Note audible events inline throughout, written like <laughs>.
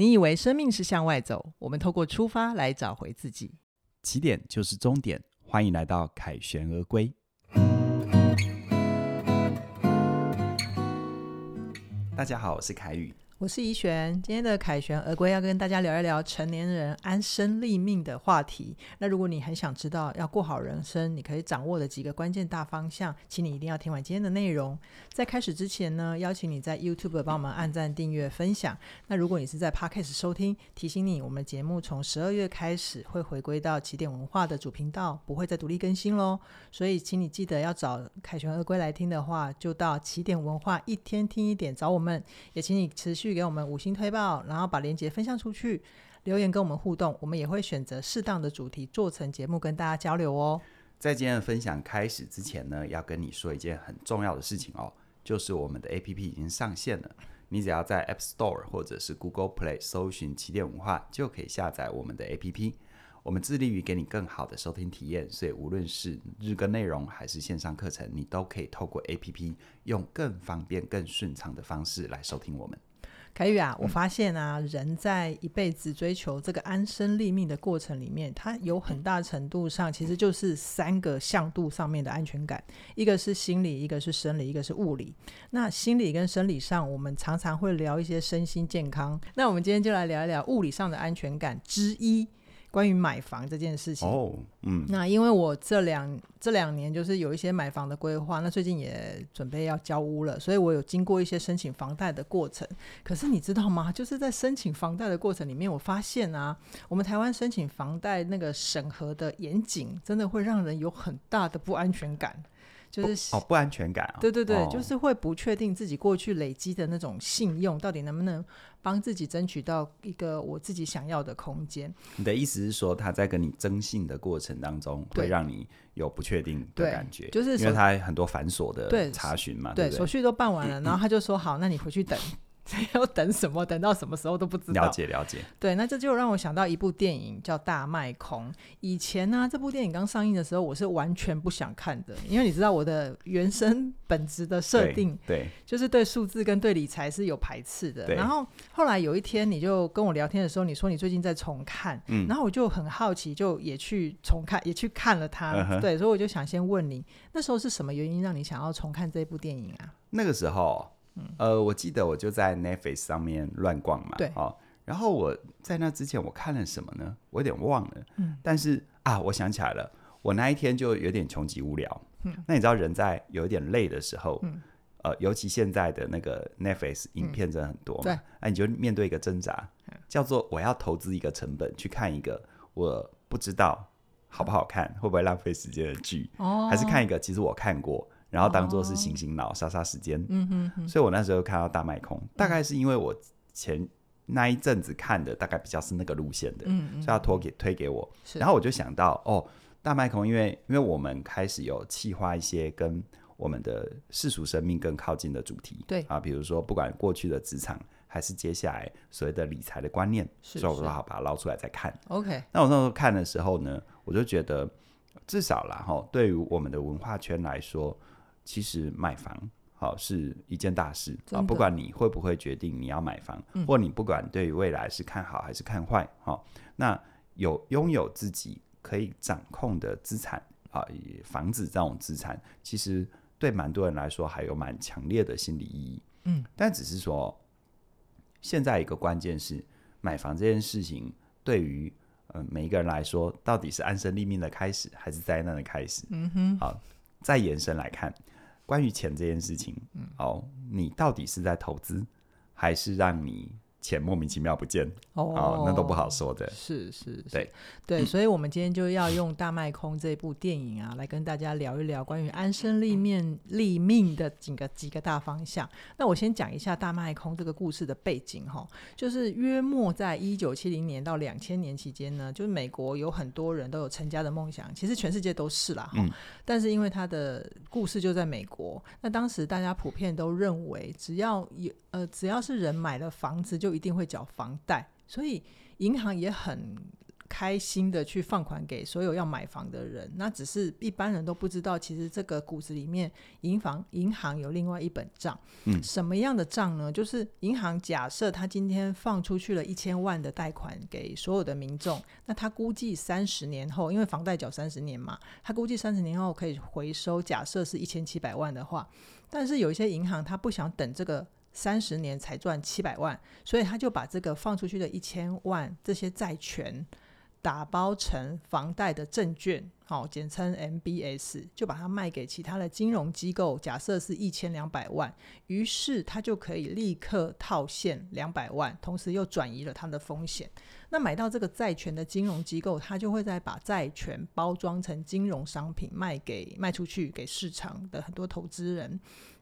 你以为生命是向外走，我们透过出发来找回自己。起点就是终点，欢迎来到凯旋而归。大家好，我是凯宇。我是怡璇，今天的凯旋而归要跟大家聊一聊成年人安身立命的话题。那如果你很想知道要过好人生，你可以掌握的几个关键大方向，请你一定要听完今天的内容。在开始之前呢，邀请你在 YouTube 帮我们按赞、订阅、分享。那如果你是在 Podcast 收听，提醒你，我们节目从十二月开始会回归到起点文化的主频道，不会再独立更新喽。所以，请你记得要找凯旋而归来听的话，就到起点文化一天听一点找我们。也请你持续。给我们五星推报，然后把链接分享出去，留言跟我们互动，我们也会选择适当的主题做成节目跟大家交流哦。在今天的分享开始之前呢，要跟你说一件很重要的事情哦，就是我们的 APP 已经上线了，你只要在 App Store 或者是 Google Play 搜寻起点文化，就可以下载我们的 APP。我们致力于给你更好的收听体验，所以无论是日更内容还是线上课程，你都可以透过 APP 用更方便、更顺畅的方式来收听我们。凯宇啊，我发现啊，嗯、人在一辈子追求这个安身立命的过程里面，它有很大程度上其实就是三个向度上面的安全感，一个是心理，一个是生理，一个是物理。那心理跟生理上，我们常常会聊一些身心健康。那我们今天就来聊一聊物理上的安全感之一。关于买房这件事情哦，嗯，那因为我这两这两年就是有一些买房的规划，那最近也准备要交屋了，所以我有经过一些申请房贷的过程。可是你知道吗？就是在申请房贷的过程里面，我发现啊，我们台湾申请房贷那个审核的严谨，真的会让人有很大的不安全感。就是哦，不安全感啊、哦！对对对，哦、就是会不确定自己过去累积的那种信用，到底能不能帮自己争取到一个我自己想要的空间。你的意思是说，他在跟你征信的过程当中，会让你有不确定的感觉，就是因为他很多繁琐的查询嘛，对，手续都办完了，<clears throat> 然后他就说：“好，那你回去等。” <laughs> 要等什么？等到什么时候都不知道。了解了解。对，那这就让我想到一部电影叫《大麦空》。以前呢、啊，这部电影刚上映的时候，我是完全不想看的，因为你知道我的原生本质的设定，对，就是对数字跟对理财是有排斥的。然后后来有一天，你就跟我聊天的时候，你说你最近在重看，嗯，然后我就很好奇，就也去重看，也去看了它。嗯、对，所以我就想先问你，那时候是什么原因让你想要重看这部电影啊？那个时候。呃，我记得我就在 Netflix 上面乱逛嘛，对，哦，然后我在那之前我看了什么呢？我有点忘了，嗯，但是啊，我想起来了，我那一天就有点穷极无聊，嗯，那你知道人在有一点累的时候，嗯，呃，尤其现在的那个 Netflix 影片真的很多对，那你就面对一个挣扎，叫做我要投资一个成本去看一个我不知道好不好看，会不会浪费时间的剧，哦，还是看一个其实我看过。然后当做是醒醒脑、杀杀时间。嗯哼哼。所以我那时候看到大卖空，大概是因为我前那一阵子看的大概比较是那个路线的，嗯嗯，所以他托给推给我。然后我就想到，哦，大麦空，因为因为我们开始有企划一些跟我们的世俗生命更靠近的主题，对啊，比如说不管过去的职场，还是接下来所谓的理财的观念，所以我说好把它捞出来再看。OK。那我那时候看的时候呢，我就觉得至少啦哈，对于我们的文化圈来说。其实买房好是一件大事啊，不管你会不会决定你要买房，嗯、或你不管对于未来是看好还是看坏，好，那有拥有自己可以掌控的资产啊，房子这种资产，其实对蛮多人来说还有蛮强烈的心理意义。嗯，但只是说，现在一个关键是买房这件事情，对于嗯每一个人来说，到底是安身立命的开始，还是灾难的开始？嗯哼，好，再延伸来看。关于钱这件事情，嗯，好，你到底是在投资，还是让你钱莫名其妙不见哦，哦，那都不好说的。是是，是，对对，所以，我们今天就要用《大麦空》这部电影啊，来跟大家聊一聊关于安身立命立命的几个几个大方向。那我先讲一下《大麦空》这个故事的背景哈，就是约莫在一九七零年到两千年期间呢，就是美国有很多人都有成家的梦想，其实全世界都是啦哈。嗯。但是因为他的故事就在美国，那当时大家普遍都认为，只要有呃，只要是人买了房子就。就一定会缴房贷，所以银行也很开心的去放款给所有要买房的人。那只是一般人都不知道，其实这个骨子里面，银行银行有另外一本账。嗯，什么样的账呢？就是银行假设他今天放出去了一千万的贷款给所有的民众，那他估计三十年后，因为房贷缴三十年嘛，他估计三十年后可以回收，假设是一千七百万的话，但是有一些银行他不想等这个。三十年才赚七百万，所以他就把这个放出去的一千万这些债权打包成房贷的证券，好，简称 MBS，就把它卖给其他的金融机构。假设是一千两百万，于是他就可以立刻套现两百万，同时又转移了他的风险。那买到这个债权的金融机构，他就会再把债权包装成金融商品卖给卖出去给市场的很多投资人。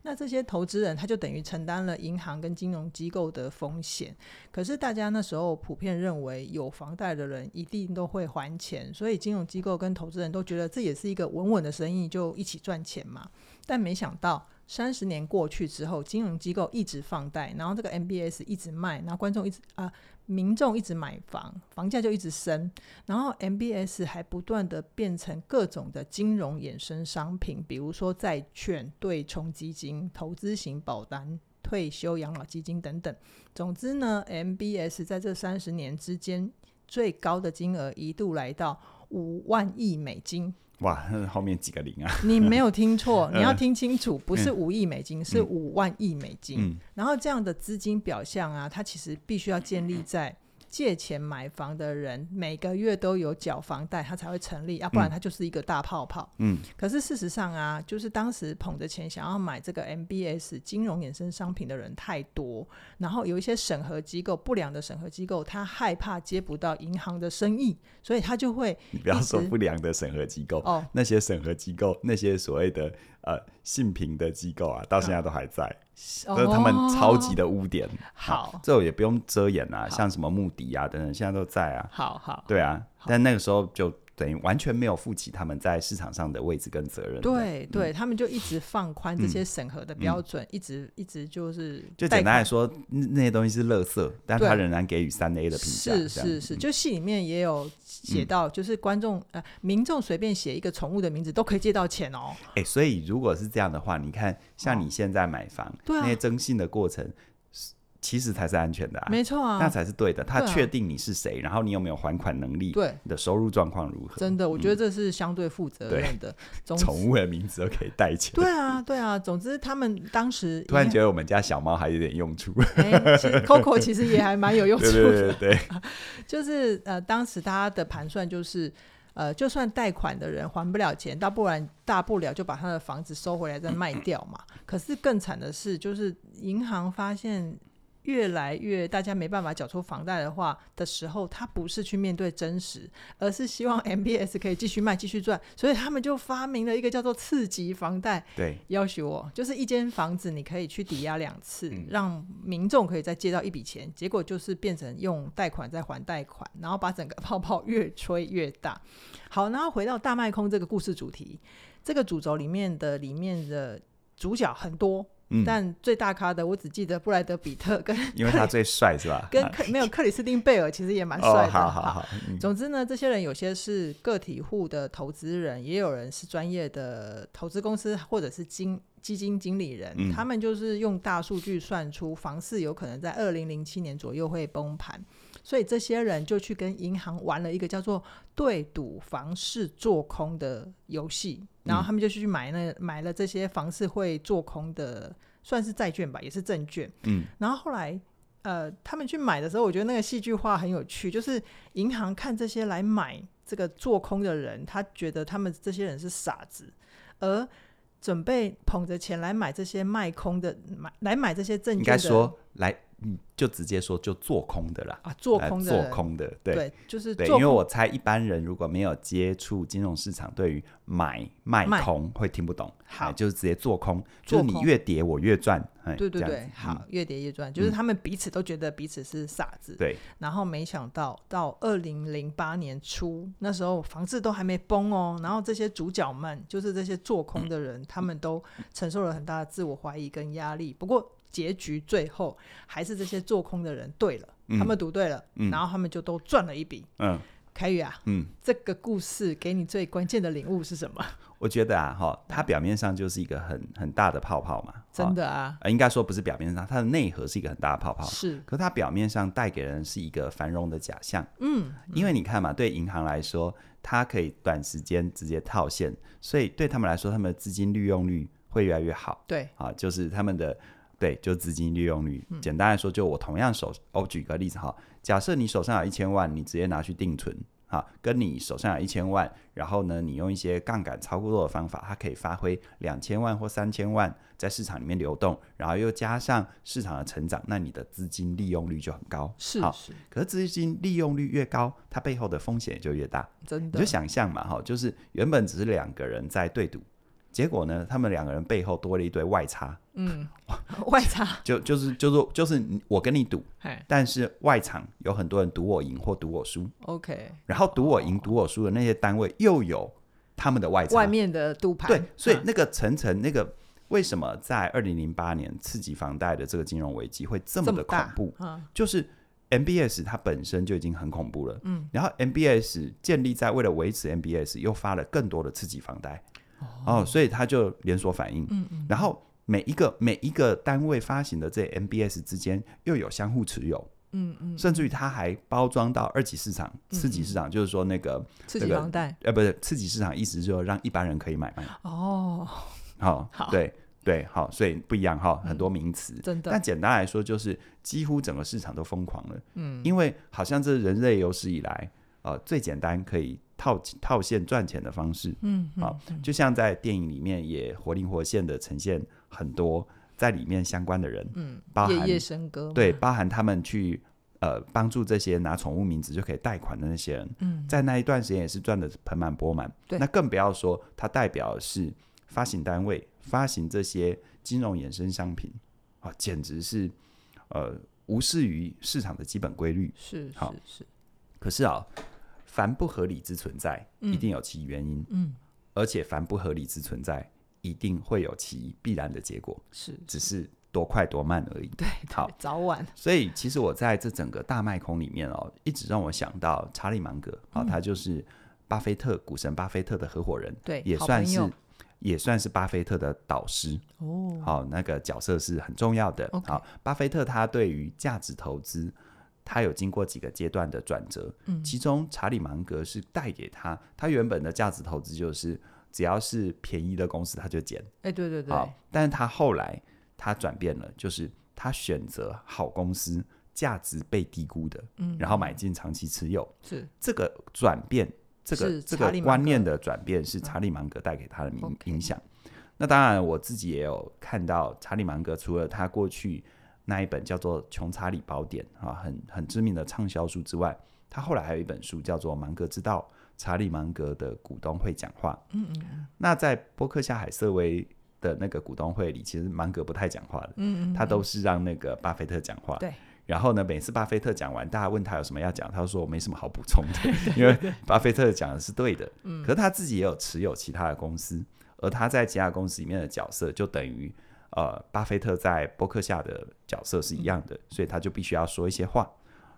那这些投资人他就等于承担了银行跟金融机构的风险。可是大家那时候普遍认为有房贷的人一定都会还钱，所以金融机构跟投资人都觉得这也是一个稳稳的生意，就一起赚钱嘛。但没想到。三十年过去之后，金融机构一直放贷，然后这个 MBS 一直卖，然后观众一直啊、民众一直买房，房价就一直升，然后 MBS 还不断的变成各种的金融衍生商品，比如说债券、对冲基金、投资型保单、退休养老基金等等。总之呢，MBS 在这三十年之间，最高的金额一度来到五万亿美金。哇，那后面几个零啊？你没有听错，<laughs> 你要听清楚，不是五亿美金，嗯、是五万亿美金。嗯、然后这样的资金表象啊，它其实必须要建立在。借钱买房的人每个月都有缴房贷，他才会成立，要、啊、不然他就是一个大泡泡。嗯，可是事实上啊，就是当时捧着钱想要买这个 MBS 金融衍生商品的人太多，然后有一些审核机构不良的审核机构，他害怕接不到银行的生意，所以他就会。你不要说不良的审核机构哦，那些审核机构，那些所谓的呃性平的机构啊，到现在都还在。嗯这是他们超级的污点。好，好，这也不用遮掩啊，像什么穆迪啊等等，现在都在啊。好好，对啊，但那个时候就。等于完全没有负起他们在市场上的位置跟责任。对对，嗯、他们就一直放宽这些审核的标准，嗯、一直一直就是。就简单来说，那些东西是垃圾，但他仍然给予三 A 的评价。是是是，就戏里面也有写到，就是观众、嗯、呃民众随便写一个宠物的名字都可以借到钱哦。哎、欸，所以如果是这样的话，你看像你现在买房，哦、那些征信的过程。其实才是安全的啊，没错啊，那才是对的。他确定你是谁，然后你有没有还款能力，对，你的收入状况如何？真的，我觉得这是相对负责任的。宠物的名字都可以带钱。对啊，对啊。总之，他们当时 <laughs> 突然觉得我们家小猫还有点用处。哎，<laughs> Coco 其实也还蛮有用处的。对对对，<laughs> 就是呃，当时大家的盘算就是，呃，就算贷款的人还不了钱，倒不然大不了就把他的房子收回来再卖掉嘛。可是更惨的是，就是银行发现。越来越大家没办法缴出房贷的话的时候，他不是去面对真实，而是希望 MBS 可以继续卖、继续赚，所以他们就发明了一个叫做次级房贷。对，要求我就是一间房子你可以去抵押两次，嗯、让民众可以再借到一笔钱，结果就是变成用贷款再还贷款，然后把整个泡泡越吹越大。好，然后回到大卖空这个故事主题，这个主轴里面的里面的主角很多。嗯、但最大咖的，我只记得布莱德比特跟，<laughs> 因为他最帅是吧？<laughs> 跟克没有克里斯汀贝尔其实也蛮帅的。哦、好好好。好嗯、总之呢，这些人有些是个体户的投资人，也有人是专业的投资公司或者是经基金经理人，嗯、他们就是用大数据算出房市有可能在二零零七年左右会崩盘，所以这些人就去跟银行玩了一个叫做对赌房市做空的游戏。然后他们就去买那买了这些房市会做空的，算是债券吧，也是证券。嗯，然后后来呃，他们去买的时候，我觉得那个戏剧化很有趣，就是银行看这些来买这个做空的人，他觉得他们这些人是傻子，而准备捧着钱来买这些卖空的买来买这些证券的，应该说来。嗯，就直接说就做空的啦，啊，做空的，做空的，对，对就是对，因为我猜一般人如果没有接触金融市场，对于买卖。空会听不懂，好，就是直接做空，就是你越跌我越赚，对对对，好，越跌越赚，就是他们彼此都觉得彼此是傻子，对，然后没想到到二零零八年初，那时候房子都还没崩哦，然后这些主角们，就是这些做空的人，他们都承受了很大的自我怀疑跟压力，不过。结局最后还是这些做空的人对了，嗯、他们赌对了，嗯、然后他们就都赚了一笔。嗯，凯宇啊，嗯，这个故事给你最关键的领悟是什么？我觉得啊，哈，它表面上就是一个很很大的泡泡嘛，真的啊，应该说不是表面上，它的内核是一个很大的泡泡，是，可它表面上带给人是一个繁荣的假象，嗯，因为你看嘛，对银行来说，它可以短时间直接套现，所以对他们来说，他们的资金利用率会越来越好，对，啊，就是他们的对，就资金利用率，简单来说，就我同样手，我举个例子哈，假设你手上有一千万，你直接拿去定存。哈，跟你手上有一千万，然后呢，你用一些杠杆操作的方法，它可以发挥两千万或三千万在市场里面流动，然后又加上市场的成长，那你的资金利用率就很高。是。可是资金利用率越高，它背后的风险也就越大。真的，你就想象嘛，哈，就是原本只是两个人在对赌。结果呢，他们两个人背后多了一堆外差。嗯，<laughs> 外差就就是就是就是我跟你赌，但是外场有很多人赌我赢或赌我输。OK，然后赌我赢、赌我输的那些单位又有他们的外差，外面的赌盘。对，所以那个层层那个为什么在二零零八年刺激房贷的这个金融危机会这么的恐怖？就是 MBS 它本身就已经很恐怖了。嗯，然后 MBS 建立在为了维持 MBS，又发了更多的刺激房贷。哦，所以它就连锁反应，嗯嗯，然后每一个每一个单位发行的这 MBS 之间又有相互持有，嗯嗯，甚至于它还包装到二级市场、次级市场，就是说那个次级房贷，呃，不是次级市场，意思就是说让一般人可以买卖。哦，<laughs> 好，对对，好，所以不一样哈，很多名词，真的。但简单来说，就是几乎整个市场都疯狂了，嗯，因为好像这是人类有史以来呃最简单可以。套套现赚钱的方式，嗯，好、嗯。哦，就像在电影里面也活灵活现的呈现很多在里面相关的人，嗯，包含夜夜笙歌，对，包含他们去呃帮助这些拿宠物名字就可以贷款的那些人，嗯，在那一段时间也是赚的盆满钵满，对，那更不要说它代表是发行单位发行这些金融衍生商品啊、哦，简直是呃无视于市场的基本规律，是好是，是，可是啊。凡不合理之存在，一定有其原因。嗯，而且凡不合理之存在，一定会有其必然的结果。是，只是多快多慢而已。对，好，早晚。所以，其实我在这整个大卖空里面哦，一直让我想到查理芒格啊、他就是巴菲特股神巴菲特的合伙人，对，也算是也算是巴菲特的导师。哦，好，那个角色是很重要的。好、巴菲特他对于价值投资。他有经过几个阶段的转折，嗯，其中查理芒格是带给他，他原本的价值投资就是只要是便宜的公司他就捡，哎，对对对，但是他后来他转变了，就是他选择好公司，价值被低估的，嗯，然后买进长期持有，是。这个转变，这个这个观念的转变是查理芒格带给他的影影响。那当然我自己也有看到查理芒格，除了他过去。那一本叫做《穷查理宝典》啊，很很知名的畅销书之外，他后来还有一本书叫做《芒格之道》，查理芒格的股东会讲话。嗯嗯。那在波克夏海瑟薇的那个股东会里，其实芒格不太讲话的。嗯嗯。他都是让那个巴菲特讲话。对。然后呢，每次巴菲特讲完，大家问他有什么要讲，他说我没什么好补充的，因为巴菲特讲的是对的。嗯。可是他自己也有持有其他的公司，而他在其他公司里面的角色就等于。呃，巴菲特在博客下的角色是一样的，嗯，所以他就必须要说一些话，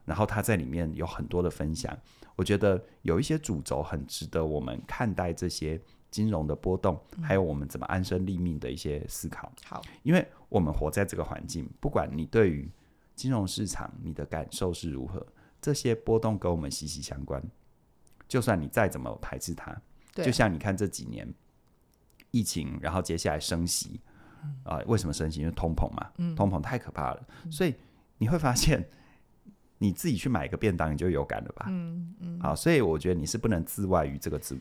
然后他在里面有很多的分享。我觉得有一些主轴很值得我们看待这些金融的波动，嗯，还有我们怎么安身立命的一些思考。好，因为我们活在这个环境，不管你对于金融市场你的感受是如何，这些波动跟我们息息相关。就算你再怎么排斥它，就像你看这几年疫情，然后接下来升息。啊、呃，为什么升息？因为通膨嘛，嗯、通膨太可怕了，嗯，所以你会发现，<laughs> 你自己去买一个便当，你就有感了吧？嗯嗯。好，所以我觉得你是不能自外于这个这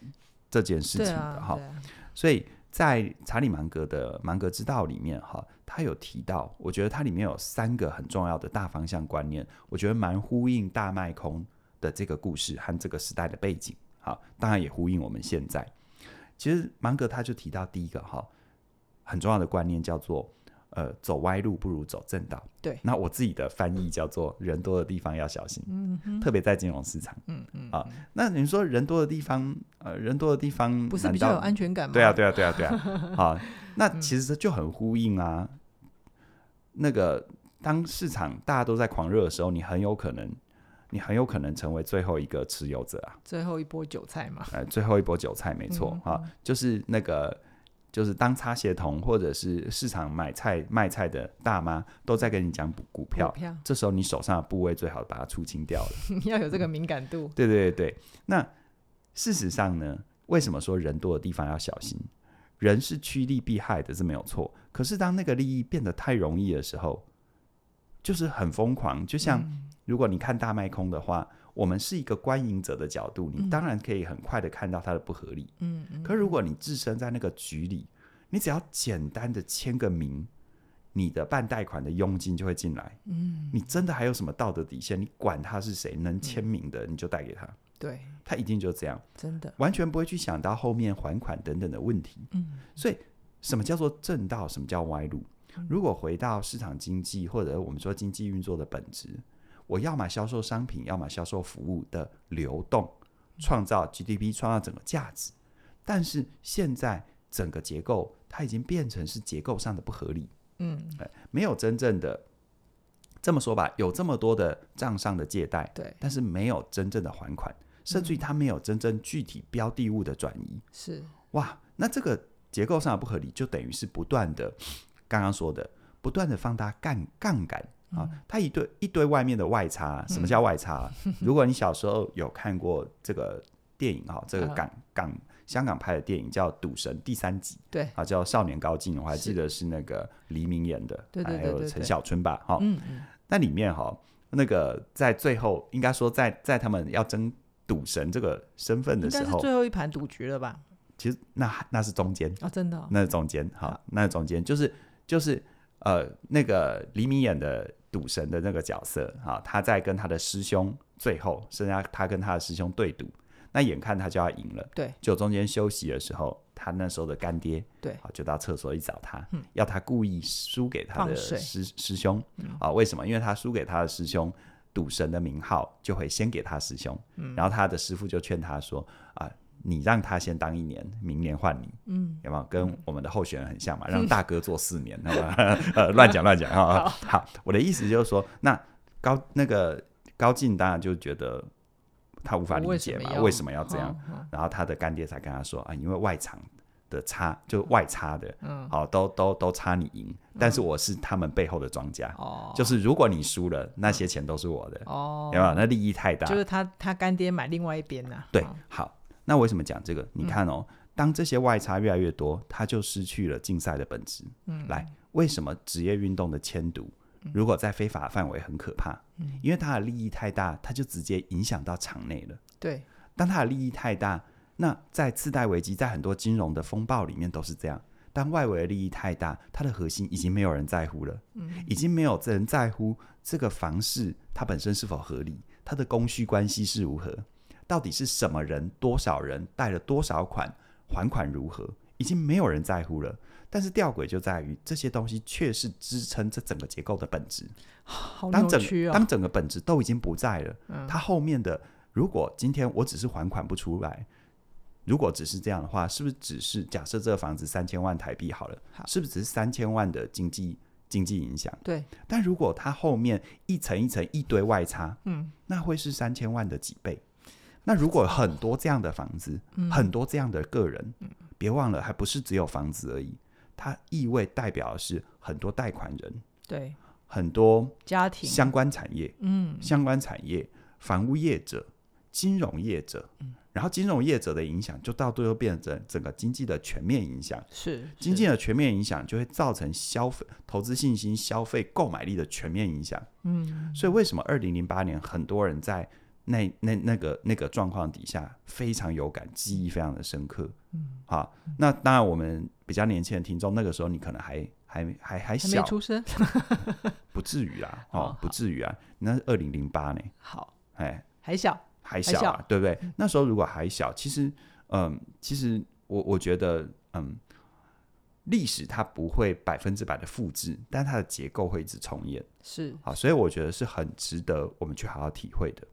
这件事情的哈，啊。所以在查理芒格的《芒格之道》里面哈，他有提到，我觉得它里面有三个很重要的大方向观念，我觉得蛮呼应大卖空的这个故事和这个时代的背景。好，当然也呼应我们现在。其实芒格他就提到第一个哈。很重要的观念叫做，呃，走歪路不如走正道。对，那我自己的翻译叫做，人多的地方要小心，嗯，特别在金融市场，嗯嗯啊。那你说人多的地方，呃，人多的地方不是比较有安全感吗？对啊，对啊，对啊，对啊。<laughs> 啊，那其实就很呼应啊。那个当市场大家都在狂热的时候，你很有可能你很有可能成为最后一个持有者啊，最后一波韭菜嘛。呃，最后一波韭菜没错啊、就是那个，就是当擦鞋童或者是市场买菜卖菜的大妈都在跟你讲股票，股票，这时候你手上的部位最好把它出清掉了。<laughs> 你要有这个敏感度。对对对对，那事实上呢，为什么说人多的地方要小心？人是趋利避害的，是没有错。可是当那个利益变得太容易的时候，就是很疯狂。就像如果你看大卖空的话，嗯、我们是一个观影者的角度，你当然可以很快的看到它的不合理。嗯嗯。可如果你置身在那个局里，你只要简单的签个名，你的办贷款的佣金就会进来。嗯。你真的还有什么道德底线？你管他是谁能签名的，你就贷给他。对，他一定就这样，真的完全不会去想到后面还款等等的问题。嗯，所以什么叫做正道？什么叫歪路？嗯，如果回到市场经济或者我们说经济运作的本质，我要么销售商品，要么销售服务的流动，创造 GDP，创造整个价值。但是现在整个结构它已经变成是结构上的不合理。嗯，没有真正的。这么说吧，有这么多的账上的借贷，对，但是没有真正的还款，甚至于它没有真正具体标的物的转移，是哇，那这个结构上的不合理，就等于是不断的，刚刚说的，不断的放大杠杠杆啊，它一堆一堆外面的外差，什么叫外差？嗯、<laughs> 如果你小时候有看过这个电影哈，这个港港。香港拍的电影叫《赌神》第三集，对啊，叫《少年高进》，我还记得是那个黎明演的，对对对，还有陈小春吧，哈，嗯嗯，那里面哈，那个在最后，应该说在在他们要争赌神这个身份的时候，最后一盘赌局了吧？其实那那是中间啊，真的，哦，那是中间，哈，那是中间就是就是呃，那个黎明演的赌神的那个角色啊，他在跟他的师兄最后剩下他跟他的师兄对赌。那眼看他就要赢了，对，就中间休息的时候，他那时候的干爹，对，啊，就到厕所去找他，嗯，要他故意输给他的师师兄，啊，为什么？因为他输给他的师兄，赌神的名号就会先给他师兄，嗯，然后他的师傅就劝他说，啊，你让他先当一年，明年换你，嗯，有没有？跟我们的候选人很像嘛，<laughs> 让大哥做四年，那、嗯、么呃，乱讲乱讲啊，好，我的意思就是说，那高那个高进当然就觉得。他无法理解嘛？为什么要这样？然后他的干爹才跟他说啊，因为外场的差，就外差的，嗯，好，都都都差你赢，但是我是他们背后的庄家，哦，就是如果你输了，那些钱都是我的，哦，有没有？那利益太大，就是他他干爹买另外一边呢？对，好，那为什么讲这个？你看哦，当这些外差越来越多，它就失去了竞赛的本质。嗯，来，为什么职业运动的签赌？如果在非法范围很可怕，嗯，因为它的利益太大，它就直接影响到场内了。对，当它的利益太大，那在次贷危机，在很多金融的风暴里面都是这样。当外围的利益太大，它的核心已经没有人在乎了，嗯，已经没有人在乎这个房市它本身是否合理，它的供需关系是如何，到底是什么人，多少人贷了多少款，还款如何，已经没有人在乎了。但是吊诡就在于这些东西却是支撑这整个结构的本质。当整当整个本质都已经不在了，嗯，它后面的如果今天我只是还款不出来，如果只是这样的话，是不是只是假设这个房子三千万台币好了，好，是不是只是三千万的经济经济影响？对。但如果它后面一层一层一堆外差，嗯，那会是三千万的几倍。那如果很多这样的房子，嗯，很多这样的个人，嗯，别忘了，还不是只有房子而已。它意味代表的是很多贷款人，对，很多家庭。相关产业，嗯，相关产业，房屋业者、金融业者，嗯，然后金融业者的影响就到最后变成整个经济的全面影响，是，是经济的全面影响就会造成消费、投资信心、消费购买力的全面影响，嗯，所以为什么二零零八年很多人在那那那个那个状况底下非常有感，记忆非常的深刻。嗯，好，那当然我们比较年轻的听众，那个时候你可能还还还还小，还没出生，不至于啊，<laughs> 哦，不至于啊，那是二零零八年。好，哎，还小，还小，啊，小对不对，嗯？那时候如果还小，其实，嗯，其实我我觉得，嗯，历史它不会百分之百的复制，但它的结构会一直重演。是，好，所以我觉得是很值得我们去好好体会的。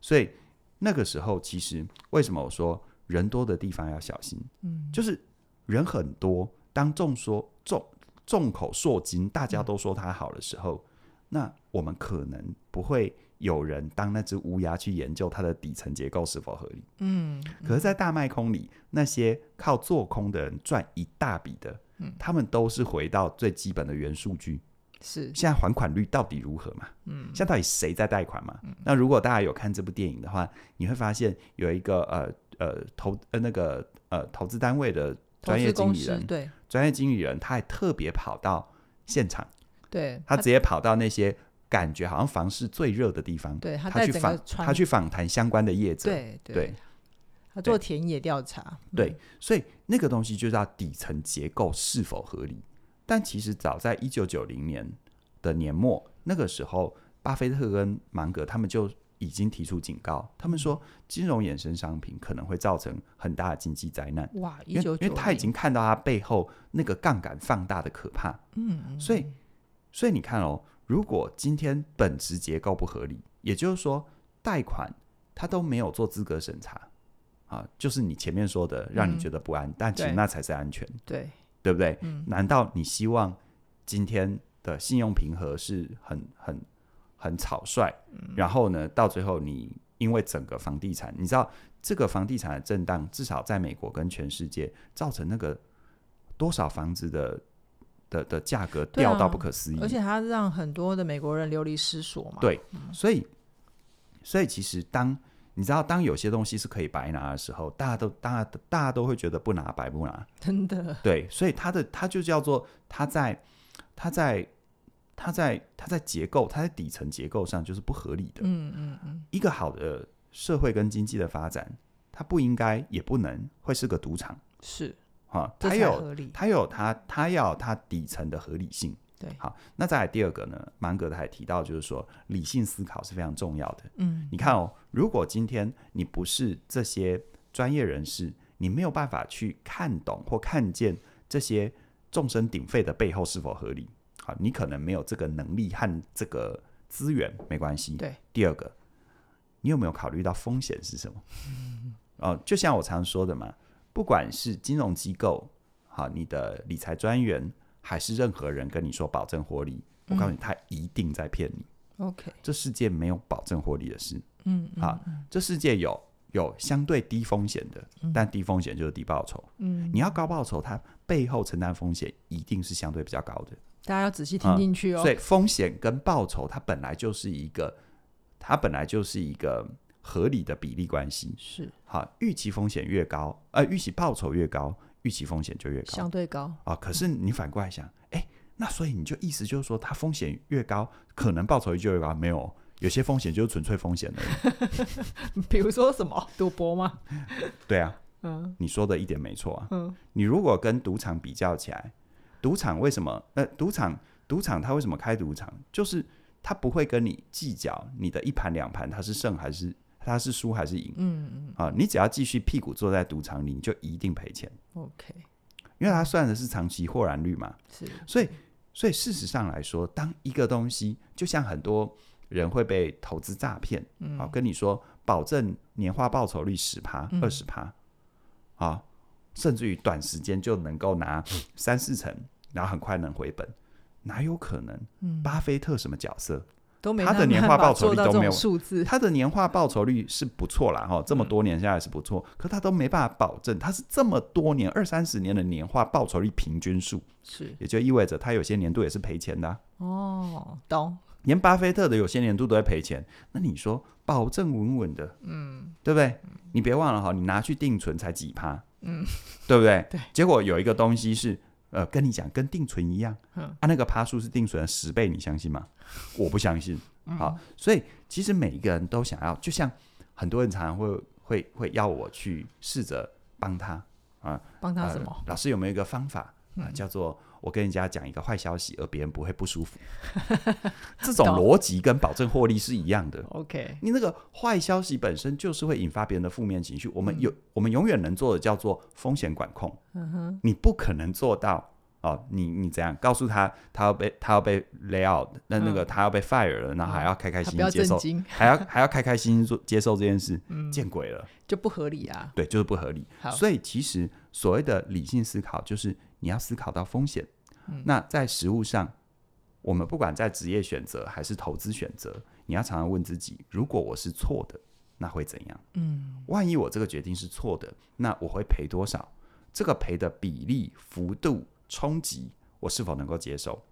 所以那个时候，其实为什么我说人多的地方要小心？嗯，就是人很多，当众说众众口铄金，大家都说他好的时候，那我们可能不会有人当那只乌鸦去研究它的底层结构是否合理。嗯，可是，在大卖空里，那些靠做空的人赚一大笔的，嗯，他们都是回到最基本的原数据。是。现在还款率到底如何嘛？嗯，现在到底谁在贷款嘛？嗯，那如果大家有看这部电影的话，你会发现有一个呃呃投呃那个呃投资单位的专业经理人，对。专业经理人，他还特别跑到现场，对他直接跑到那些感觉好像房市最热的地方，对他他去访他去访谈相关的业者，对对，对，他做田野调查，对，所以那个东西就叫底层结构是否合理。但其实早在一九九零年的年末，那个时候，巴菲特跟芒格他们就已经提出警告，他们说金融衍生商品可能会造成很大的经济灾难。哇，因为因为他已经看到他背后那个杠杆放大的可怕。嗯，嗯，所以所以你看哦，如果今天本质结构不合理，也就是说贷款他都没有做资格审查啊，就是你前面说的让你觉得不安，嗯、但其实那才是安全。对。对不对？嗯，难道你希望今天的信用平和是很很很草率，嗯？然后呢，到最后你因为整个房地产，你知道这个房地产的震荡，至少在美国跟全世界造成那个多少房子的的的价格掉到不可思议，而且它让很多的美国人流离失所嘛。对，所以所以其实当你知道，当有些东西是可以白拿的时候，大家都、大家、大家都会觉得不拿白不拿，真的。<laughs> 对，所以它的它就叫做它在它在它在它在结构，它在底层结构上就是不合理的。嗯嗯嗯。一个好的社会跟经济的发展，它不应该也不能会是个赌场。是啊，它有它有它它要它底层的合理性。对，好，那再来第二个呢？芒格他还提到，就是说理性思考是非常重要的。嗯，你看哦，如果今天你不是这些专业人士，你没有办法去看懂或看见这些众生鼎沸的背后是否合理。好，你可能没有这个能力和这个资源，没关系。对，第二个，你有没有考虑到风险是什么？嗯，<laughs> 哦，就像我常说的嘛，不管是金融机构，好，你的理财专员。还是任何人跟你说保证获利，我告诉你，他一定在骗你。OK，这世界没有保证获利的事。嗯，啊，这世界有有相对低风险的，但低风险就是低报酬。嗯，你要高报酬，它背后承担风险一定是相对比较高的。大家要仔细听进去哦。所以风险跟报酬，它本来就是一个，它本来就是一个合理的比例关系。是，好，预期风险越高，呃，预期报酬越高。预期风险就越高，相对高啊。可是你反过来想，哎，那所以你就意思就是说，它风险越高，可能报酬率就越高？没有，有些风险就是纯粹风险而已。<laughs> 比如说什么赌博吗？对啊，嗯，你说的一点没错啊。嗯，你如果跟赌场比较起来，赌场为什么？呃，赌场，赌场它为什么开赌场？就是它不会跟你计较你的一盘两盘，它是胜还是？他是输还是赢？嗯嗯啊，你只要继续屁股坐在赌场里，你就一定赔钱。OK，因为他算的是长期豁然率嘛。是，所以所以事实上来说，当一个东西就像很多人会被投资诈骗，嗯，啊，跟你说保证年化报酬率十趴、二十趴，啊，甚至于短时间就能够拿三四成，然后很快能回本，哪有可能？嗯，巴菲特什么角色？他的年化报酬率都没有数字，他的年化报酬率是不错啦，哈，这么多年下来是不错，嗯，可他都没办法保证，他是这么多年二三十年的年化报酬率平均数，是，也就意味着他有些年度也是赔钱的，啊。哦，懂。连巴菲特的有些年度都在赔钱，那你说保证稳稳的，嗯，对不对？嗯，你别忘了哈，你拿去定存才几趴，嗯，对不对？<laughs> 对。结果有一个东西是。呃，跟你讲，跟定存一样，嗯，啊，那个趴数是定存的十倍，你相信吗？<laughs> 我不相信。好，嗯，所以其实每一个人都想要，就像很多人常常会会会要我去试着帮他啊，帮他什么？呃，老师有没有一个方法啊，嗯，叫做？我跟人家讲一个坏消息，而别人不会不舒服，<laughs> 这种逻辑跟保证获利是一样的。OK，你那个坏消息本身就是会引发别人的负面情绪。我们有，我们永远能做的叫做风险管控。嗯哼，你不可能做到哦。你你怎样告诉他，他要被他要被 lay out，那那个他要被 fire 了，然后还要开开心心接受，还要还要开开心心做接受这件事，<laughs> 见鬼了，就不合理啊。对，就是不合理。所以其实所谓的理性思考，就是你要思考到风险。那在实物上，我们不管在职业选择还是投资选择，你要常常问自己：如果我是错的，那会怎样？嗯，万一我这个决定是错的，那我会赔多少？这个赔的比例、幅度、冲击，我是否能够接受？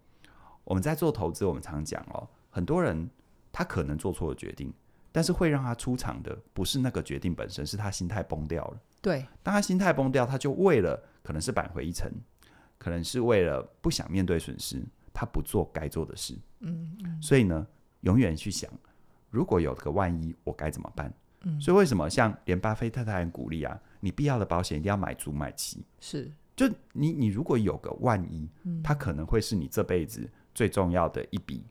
我们在做投资，我们常讲哦，很多人他可能做错了决定，但是会让他出场的不是那个决定本身，是他心态崩掉了。对，当他心态崩掉，他就为了可能是扳回一城，可能是为了不想面对损失，他不做该做的事。嗯嗯，所以呢，永远去想，如果有个万一，我该怎么办？嗯，所以为什么像连巴菲特他很鼓励啊，你必要的保险一定要买足买齐。是，就你你如果有个万一，嗯，它可能会是你这辈子最重要的一笔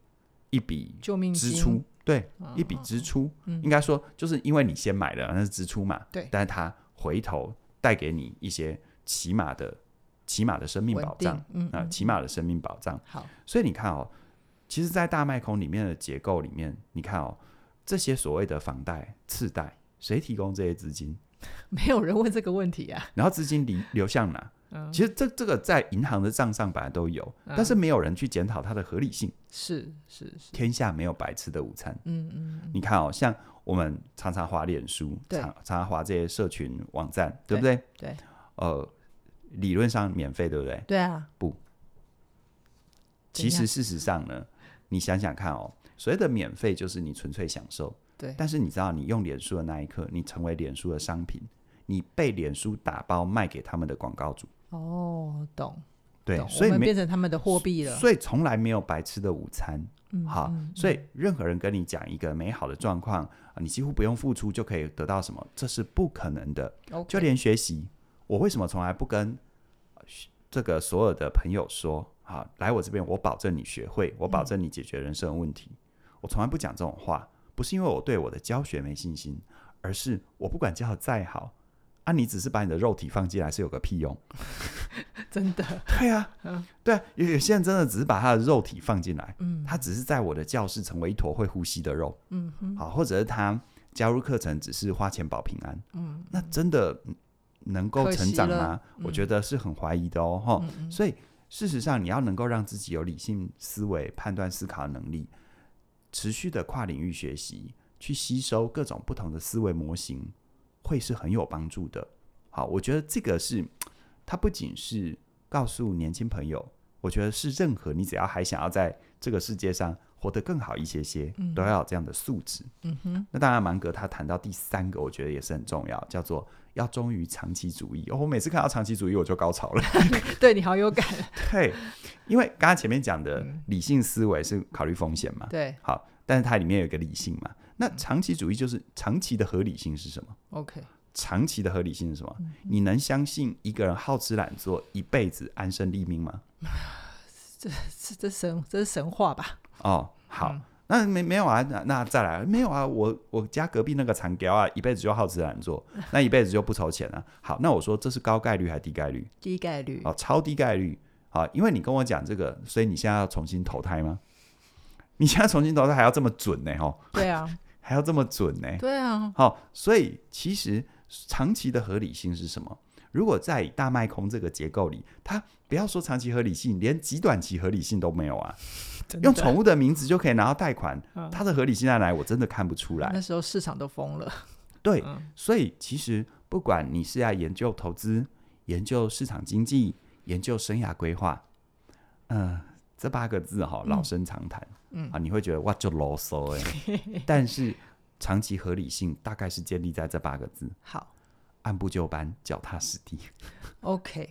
一笔救命支出，对，哦，一笔支出，嗯，应该说就是因为你先买了，那是支出嘛，对，但是它回头带给你一些起码的起码的生命保障，嗯啊，起码的生命保障。好，所以你看哦，其实，在大麦空里面的结构里面，你看哦，这些所谓的房贷、次贷，谁提供这些资金？<laughs> 没有人问这个问题啊。然后资金流流向哪？嗯、其实这这个在银行的账上本来都有，嗯、但是没有人去检讨它的合理性。是是是，天下没有白吃的午餐。嗯嗯，你看哦，像我们常常滑脸书，常常常滑这些社群网站，对不对？对。呃，理论上免费，对不对？对啊。不，其实事实上呢，你想想看哦，所谓的免费就是你纯粹享受。对。但是你知道，你用脸书的那一刻，你成为脸书的商品。你被脸书打包卖给他们的广告主哦，懂，对，所以变成他们的货币了，所以从来没有白吃的午餐。嗯、好、嗯，所以任何人跟你讲一个美好的状况、嗯，你几乎不用付出就可以得到什么，这是不可能的。Okay、就连学习，我为什么从来不跟这个所有的朋友说，好，来我这边，我保证你学会，我保证你解决人生的问题。嗯、我从来不讲这种话，不是因为我对我的教学没信心，而是我不管教的再好。啊，你只是把你的肉体放进来是有个屁用？<laughs> 真的？对啊，嗯、对啊，有有些人真的只是把他的肉体放进来，嗯，他只是在我的教室成为一坨会呼吸的肉，嗯哼，好，或者是他加入课程只是花钱保平安，嗯，那真的能够成长吗？嗯、我觉得是很怀疑的哦，哈、所以事实上，你要能够让自己有理性思维、判断思考的能力，持续的跨领域学习，去吸收各种不同的思维模型。会是很有帮助的。好，我觉得这个是它不仅是告诉年轻朋友，我觉得是任何你只要还想要在这个世界上活得更好一些些，嗯、都要有这样的素质。嗯哼。那当然，芒格他谈到第三个，我觉得也是很重要，叫做要忠于长期主义。哦，我每次看到长期主义，我就高潮了。<laughs> 对你好有感。<laughs> 对，因为刚刚前面讲的理性思维是考虑风险嘛。对。好，但是它里面有一个理性嘛。那长期主义就是长期的合理性是什么？OK，长期的合理性是什么？嗯、你能相信一个人好吃懒做一辈子安身立命吗？<laughs> 这这这神这是神话吧？哦，好，嗯、那没没有啊？那那再来，没有啊？我我家隔壁那个残雕啊，一辈子就好吃懒做，<laughs> 那一辈子就不筹钱了、啊。好，那我说这是高概率还是低概率？低概率哦，超低概率。好，因为你跟我讲这个，所以你现在要重新投胎吗？<laughs> 你现在重新投胎还要这么准呢？哦，对啊。<laughs> 还要这么准呢？对啊，好、哦，所以其实长期的合理性是什么？如果在大卖空这个结构里，它不要说长期合理性，连极短期合理性都没有啊。<laughs> 用宠物的名字就可以拿到贷款，它的合理性在哪里？我真的看不出来。那时候市场都疯了。对，所以其实不管你是要研究投资、研究市场经济、研究生涯规划，嗯、呃，这八个字哈、哦，老生常谈。嗯嗯啊，你会觉得哇，就啰嗦哎，<laughs> 但是长期合理性大概是建立在这八个字：好，按部就班，脚踏实地。OK，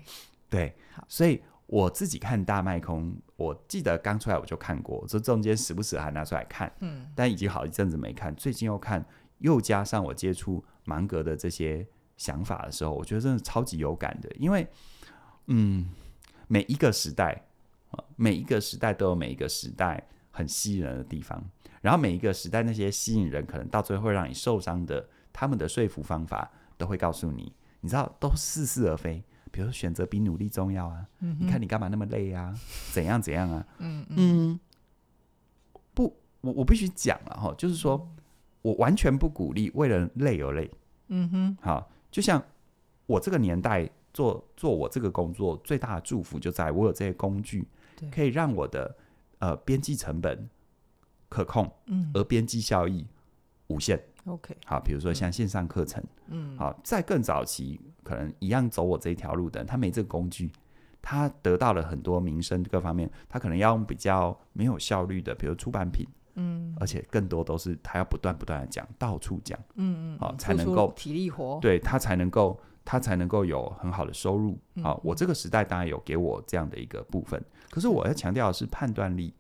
对，所以我自己看大麦空，我记得刚出来我就看过，这中间时不时还拿出来看，嗯，但已经好一阵子没看，最近又看，又加上我接触芒格的这些想法的时候，我觉得真的超级有感的，因为嗯，每一个时代每一个时代都有每一个时代。很吸引人的地方，然后每一个时代那些吸引人，可能到最后会让你受伤的，他们的说服方法都会告诉你，你知道都似是而非。比如说选择比努力重要啊，嗯、你看你干嘛那么累啊？<laughs> 怎样怎样啊？嗯嗯，不，我我必须讲了哈，就是说我完全不鼓励为了累而累。嗯哼，好，就像我这个年代做做我这个工作最大的祝福就在我有这些工具，可以让我的。呃边际成本可控，嗯，而边际效益无限。OK，好，比如说像线上课程，嗯，好，在更早期可能一样走我这一条路的，他没这个工具，他得到了很多名声各方面，他可能要用比较没有效率的，比如出版品，嗯，而且更多都是他要不断不断的讲，到处讲，嗯嗯，好，才能够体力活，对他才能够他才能够有很好的收入。好，嗯，我这个时代当然有给我这样的一个部分，可是我要强调的是判断力，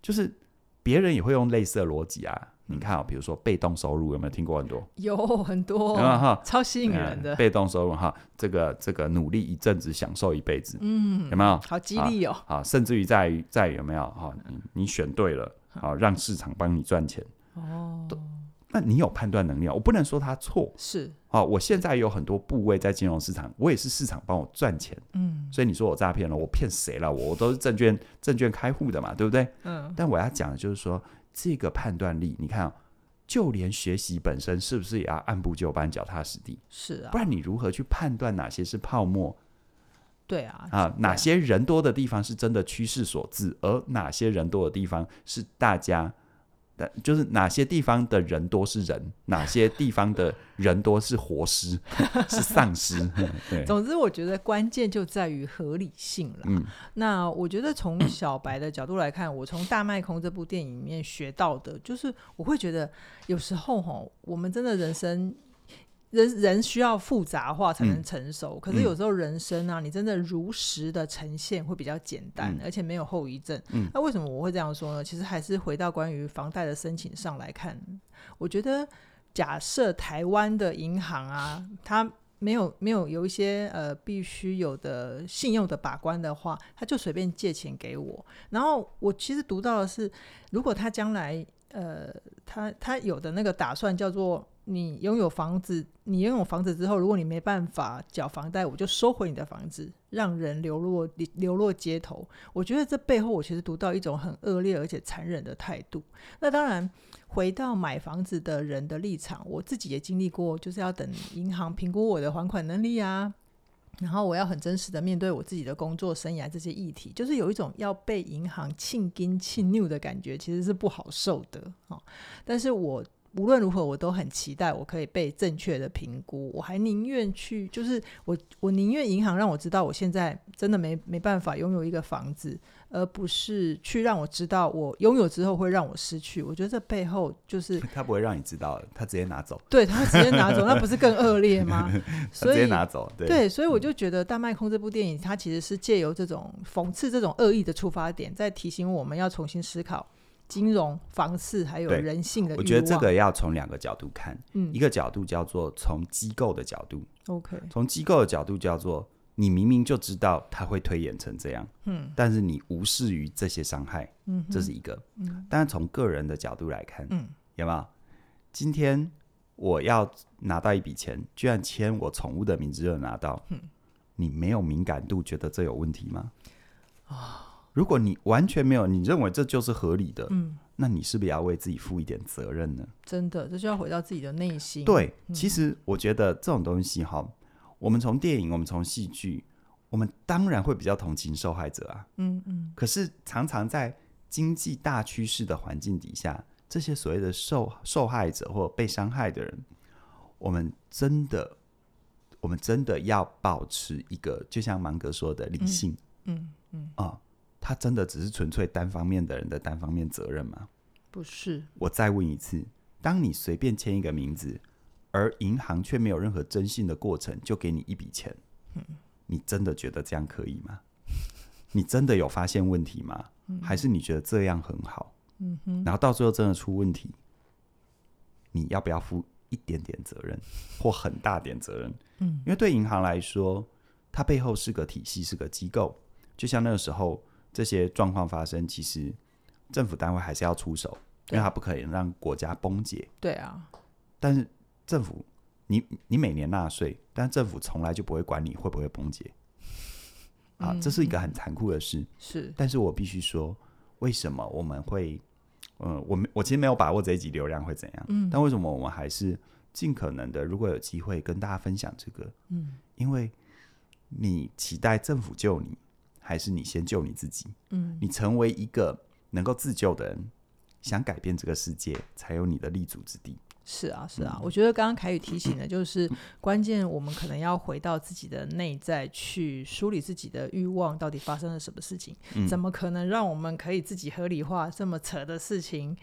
就是别人也会用类似的逻辑啊。你看啊，比如说被动收入有没有听过很多？有很多，哈，超吸引人的。嗯、被动收入哈，这个这个努力一阵子，享受一辈子，嗯，有没有？好激励哦！啊，甚至于在于在于有没有哈？你你选对了，好让市场帮你赚钱哦。那你有判断能力啊？我不能说他错，是啊。我现在有很多部位在金融市场，我也是市场帮我赚钱，嗯。所以你说我诈骗了，我骗谁了？我都是证券证券开户的嘛，对不对？嗯。但我要讲的就是说，这个判断力，你看啊。就连学习本身是不是也要按部就班、脚踏实地？是啊，不然你如何去判断哪些是泡沫？对啊，啊，哪些人多的地方是真的趋势所致，而哪些人多的地方是大家？就是哪些地方的人多是人，哪些地方的人多是活尸，是丧尸。<laughs> 对，总之我觉得关键就在于合理性了。嗯，那我觉得从小白的角度来看，我从《大麦空》这部电影里面学到的，就是我会觉得有时候哈，我们真的人生。人人需要复杂化才能成熟，嗯、可是有时候人生啊，嗯、你真的如实的呈现会比较简单，嗯、而且没有后遗症。嗯、那为什么我会这样说呢？其实还是回到关于房贷的申请上来看，我觉得假设台湾的银行啊，它没有没有有一些呃必须有的信用的把关的话，他就随便借钱给我。然后我其实读到的是，如果他将来呃他他有的那个打算叫做。你拥有房子，你拥有房子之后，如果你没办法缴房贷，我就收回你的房子，让人流落流落街头。我觉得这背后，我其实读到一种很恶劣而且残忍的态度。那当然，回到买房子的人的立场，我自己也经历过，就是要等银行评估我的还款能力啊，然后我要很真实的面对我自己的工作生涯这些议题，就是有一种要被银行庆金庆拗的感觉，其实是不好受的啊。但是我。无论如何，我都很期待我可以被正确的评估。我还宁愿去，就是我我宁愿银行让我知道我现在真的没没办法拥有一个房子，而不是去让我知道我拥有之后会让我失去。我觉得这背后就是 <laughs> 他不会让你知道，他直接拿走。对，他直接拿走，那不是更恶劣吗？<laughs> 所以直接拿走。对，对，所以我就觉得《大麦空》这部电影，它其实是借由这种讽刺这种恶意的出发点，在提醒我们要重新思考。金融、房市还有人性的，我觉得这个要从两个角度看。嗯，一个角度叫做从机构的角度，OK，从机构的角度叫做你明明就知道它会推演成这样，嗯，但是你无视于这些伤害，嗯，这是一个。嗯，但是从个人的角度来看，嗯，有没有？今天我要拿到一笔钱，居然签我宠物的名字就拿到，嗯，你没有敏感度，觉得这有问题吗？啊。如果你完全没有，你认为这就是合理的，嗯，那你是不是也要为自己负一点责任呢？真的，这就要回到自己的内心。对，嗯、其实我觉得这种东西哈，我们从电影，我们从戏剧，我们当然会比较同情受害者啊，嗯嗯。可是常常在经济大趋势的环境底下，这些所谓的受受害者或被伤害的人，我们真的，我们真的要保持一个，就像芒格说的理性，嗯嗯啊。嗯他真的只是纯粹单方面的人的单方面责任吗？不是。我再问一次：当你随便签一个名字，而银行却没有任何征信的过程，就给你一笔钱，嗯，你真的觉得这样可以吗？你真的有发现问题吗？嗯，还是你觉得这样很好？嗯哼。然后到最后真的出问题，你要不要负一点点责任，<laughs> 或很大点责任？嗯，因为对银行来说，它背后是个体系，是个机构，就像那个时候。这些状况发生，其实政府单位还是要出手，因为它不可以让国家崩解。对啊，但是政府，你你每年纳税，但政府从来就不会管你会不会崩解。啊，这是一个很残酷的事。是，但是我必须说，为什么我们会，嗯，我们我其实没有把握这一集流量会怎样，嗯，但为什么我们还是尽可能的，如果有机会跟大家分享这个，嗯，因为你期待政府救你。还是你先救你自己。嗯，你成为一个能够自救的人，想改变这个世界，才有你的立足之地。是啊，是啊，嗯、我觉得刚刚凯宇提醒的，就是关键，我们可能要回到自己的内在去梳理自己的欲望，到底发生了什么事情？嗯、怎么可能让我们可以自己合理化这么扯的事情？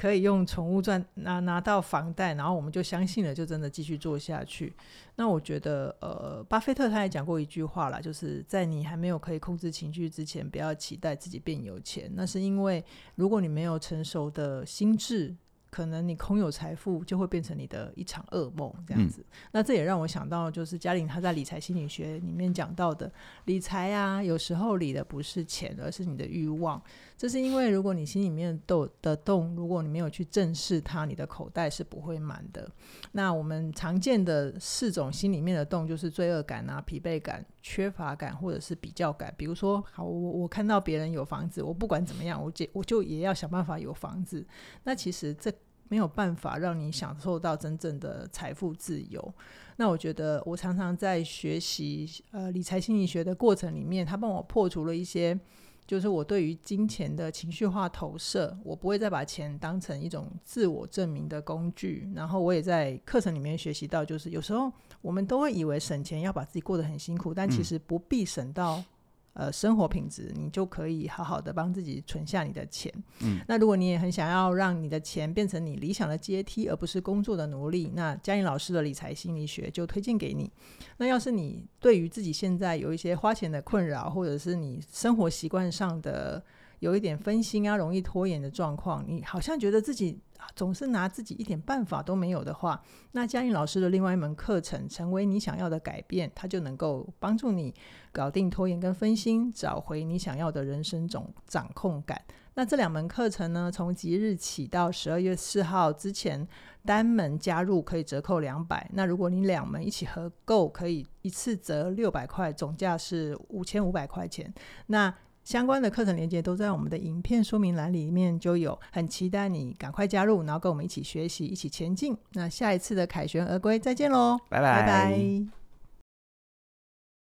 可以用宠物赚拿拿到房贷，然后我们就相信了，就真的继续做下去。那我觉得，呃，巴菲特他也讲过一句话啦，就是在你还没有可以控制情绪之前，不要期待自己变有钱。那是因为，如果你没有成熟的心智。可能你空有财富，就会变成你的一场噩梦，这样子。嗯、那这也让我想到，就是嘉玲她在理财心理学里面讲到的，理财啊，有时候理的不是钱，而是你的欲望。这是因为，如果你心里面都的洞，如果你没有去正视它，你的口袋是不会满的。那我们常见的四种心里面的洞，就是罪恶感啊、疲惫感、缺乏感，或者是比较感。比如说，好，我我看到别人有房子，我不管怎么样，我就我就也要想办法有房子。那其实这没有办法让你享受到真正的财富自由。那我觉得，我常常在学习呃理财心理学的过程里面，他帮我破除了一些，就是我对于金钱的情绪化投射。我不会再把钱当成一种自我证明的工具。然后我也在课程里面学习到，就是有时候我们都会以为省钱要把自己过得很辛苦，但其实不必省到。呃，生活品质，你就可以好好的帮自己存下你的钱。嗯，那如果你也很想要让你的钱变成你理想的阶梯，而不是工作的奴隶，那嘉颖老师的理财心理学就推荐给你。那要是你对于自己现在有一些花钱的困扰，或者是你生活习惯上的有一点分心啊，容易拖延的状况，你好像觉得自己总是拿自己一点办法都没有的话，那嘉玲老师的另外一门课程《成为你想要的改变》，它就能够帮助你搞定拖延跟分心，找回你想要的人生总掌控感。那这两门课程呢，从即日起到十二月四号之前，单门加入可以折扣两百。那如果你两门一起合购，可以一次折六百块，总价是五千五百块钱。那相关的课程连接都在我们的影片说明栏里面就有，很期待你赶快加入，然后跟我们一起学习，一起前进。那下一次的凯旋而归再见喽，拜拜。拜拜。